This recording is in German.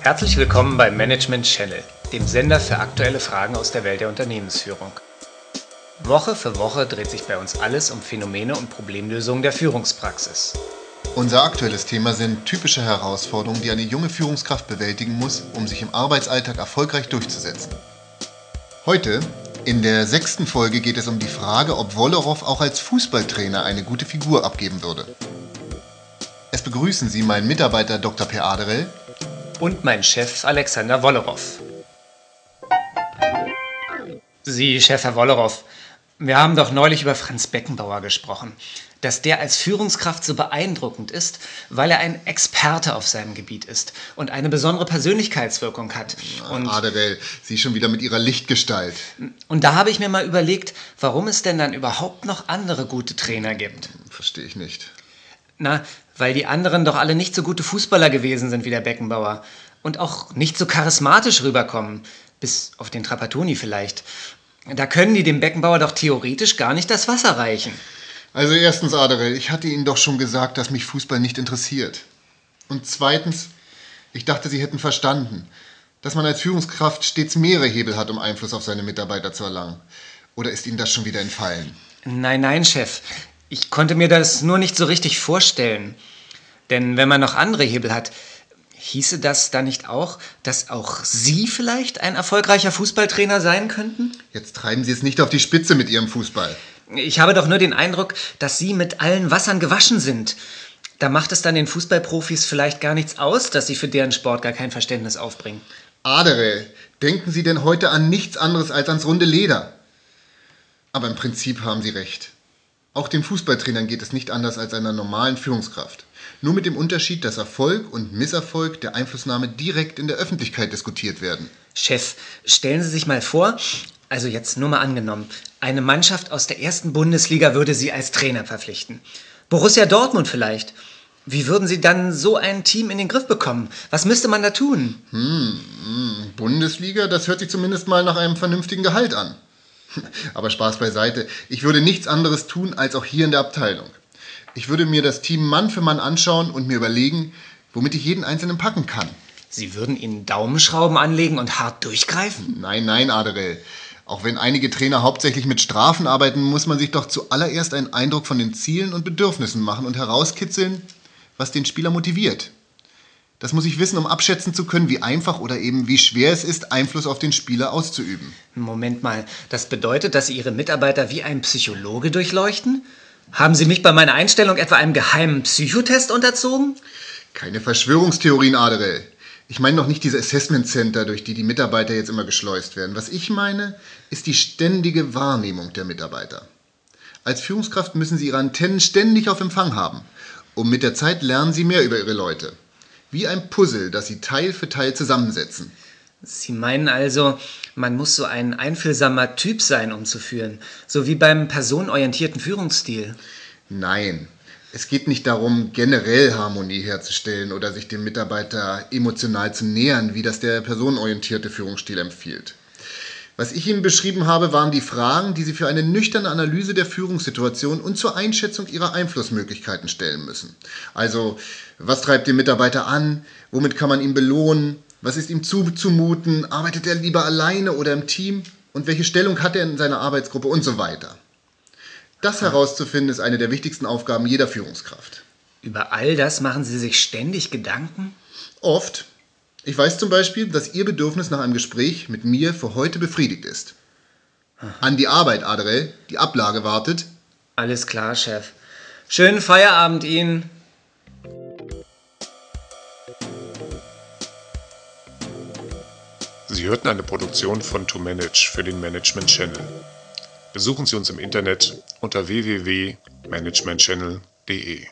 Herzlich willkommen beim Management Channel, dem Sender für aktuelle Fragen aus der Welt der Unternehmensführung. Woche für Woche dreht sich bei uns alles um Phänomene und Problemlösungen der Führungspraxis. Unser aktuelles Thema sind typische Herausforderungen, die eine junge Führungskraft bewältigen muss, um sich im Arbeitsalltag erfolgreich durchzusetzen. Heute, in der sechsten Folge, geht es um die Frage, ob Wollerow auch als Fußballtrainer eine gute Figur abgeben würde. Es begrüßen Sie meinen Mitarbeiter Dr. Per Aderell Und mein Chef Alexander Wollerow. Sie, Chef Herr Wollerow, wir haben doch neulich über Franz Beckenbauer gesprochen. Dass der als Führungskraft so beeindruckend ist, weil er ein Experte auf seinem Gebiet ist und eine besondere Persönlichkeitswirkung hat. Und, Aderell, Sie schon wieder mit Ihrer Lichtgestalt. und da habe ich mir mal überlegt, warum es denn dann überhaupt noch andere gute Trainer gibt. Verstehe ich nicht. Na, weil die anderen doch alle nicht so gute Fußballer gewesen sind wie der Beckenbauer. Und auch nicht so charismatisch rüberkommen. Bis auf den Trapattoni vielleicht. Da können die dem Beckenbauer doch theoretisch gar nicht das Wasser reichen. Also erstens, Aderell, ich hatte Ihnen doch schon gesagt, dass mich Fußball nicht interessiert. Und zweitens, ich dachte, Sie hätten verstanden, dass man als Führungskraft stets mehrere Hebel hat, um Einfluss auf seine Mitarbeiter zu erlangen. Oder ist Ihnen das schon wieder entfallen? Nein, nein, Chef. Ich konnte mir das nur nicht so richtig vorstellen. Denn wenn man noch andere Hebel hat, hieße das dann nicht auch, dass auch Sie vielleicht ein erfolgreicher Fußballtrainer sein könnten? Jetzt treiben Sie es nicht auf die Spitze mit Ihrem Fußball. Ich habe doch nur den Eindruck, dass Sie mit allen Wassern gewaschen sind. Da macht es dann den Fußballprofis vielleicht gar nichts aus, dass sie für deren Sport gar kein Verständnis aufbringen. Aderell, denken Sie denn heute an nichts anderes als ans runde Leder? Aber im Prinzip haben Sie recht. Auch den Fußballtrainern geht es nicht anders als einer normalen Führungskraft. Nur mit dem Unterschied, dass Erfolg und Misserfolg der Einflussnahme direkt in der Öffentlichkeit diskutiert werden. Chef, stellen Sie sich mal vor, also jetzt nur mal angenommen, eine Mannschaft aus der ersten Bundesliga würde Sie als Trainer verpflichten. Borussia Dortmund vielleicht. Wie würden Sie dann so ein Team in den Griff bekommen? Was müsste man da tun? Bundesliga, das hört sich zumindest mal nach einem vernünftigen Gehalt an. Aber Spaß beiseite. Ich würde nichts anderes tun als auch hier in der Abteilung. Ich würde mir das Team Mann für Mann anschauen und mir überlegen, womit ich jeden Einzelnen packen kann. Sie würden Ihnen Daumenschrauben anlegen und hart durchgreifen? Nein, nein, Aderell. Auch wenn einige Trainer hauptsächlich mit Strafen arbeiten, muss man sich doch zuallererst einen Eindruck von den Zielen und Bedürfnissen machen und herauskitzeln, was den Spieler motiviert. Das muss ich wissen, um abschätzen zu können, wie einfach oder eben wie schwer es ist, Einfluss auf den Spieler auszuüben. Moment mal, das bedeutet, dass Sie Ihre Mitarbeiter wie ein Psychologe durchleuchten? Haben Sie mich bei meiner Einstellung etwa einem geheimen Psychotest unterzogen? Keine Verschwörungstheorien, Aderell. Ich meine noch nicht diese Assessment Center, durch die die Mitarbeiter jetzt immer geschleust werden. Was ich meine, ist die ständige Wahrnehmung der Mitarbeiter. Als Führungskraft müssen sie ihre Antennen ständig auf Empfang haben. Und mit der Zeit lernen sie mehr über ihre Leute. Wie ein Puzzle, das sie Teil für Teil zusammensetzen. Sie meinen also, man muss so ein einfühlsamer Typ sein, um zu führen, so wie beim personenorientierten Führungsstil. Nein, es geht nicht darum, generell Harmonie herzustellen oder sich dem Mitarbeiter emotional zu nähern, wie das der personenorientierte Führungsstil empfiehlt. Was ich Ihnen beschrieben habe, waren die Fragen, die Sie für eine nüchterne Analyse der Führungssituation und zur Einschätzung Ihrer Einflussmöglichkeiten stellen müssen. Also, was treibt den Mitarbeiter an? Womit kann man ihn belohnen? Was ist ihm zuzumuten? Arbeitet er lieber alleine oder im Team? Und welche Stellung hat er in seiner Arbeitsgruppe und so weiter? Das herauszufinden ist eine der wichtigsten Aufgaben jeder Führungskraft. Über all das machen Sie sich ständig Gedanken? Oft. Ich weiß zum Beispiel, dass Ihr Bedürfnis nach einem Gespräch mit mir für heute befriedigt ist. An die Arbeit, Adrell. Die Ablage wartet. Alles klar, Chef. Schönen Feierabend Ihnen. Sie hörten eine Produktion von To Manage für den Management Channel. Besuchen Sie uns im Internet unter www.managementchannel.de.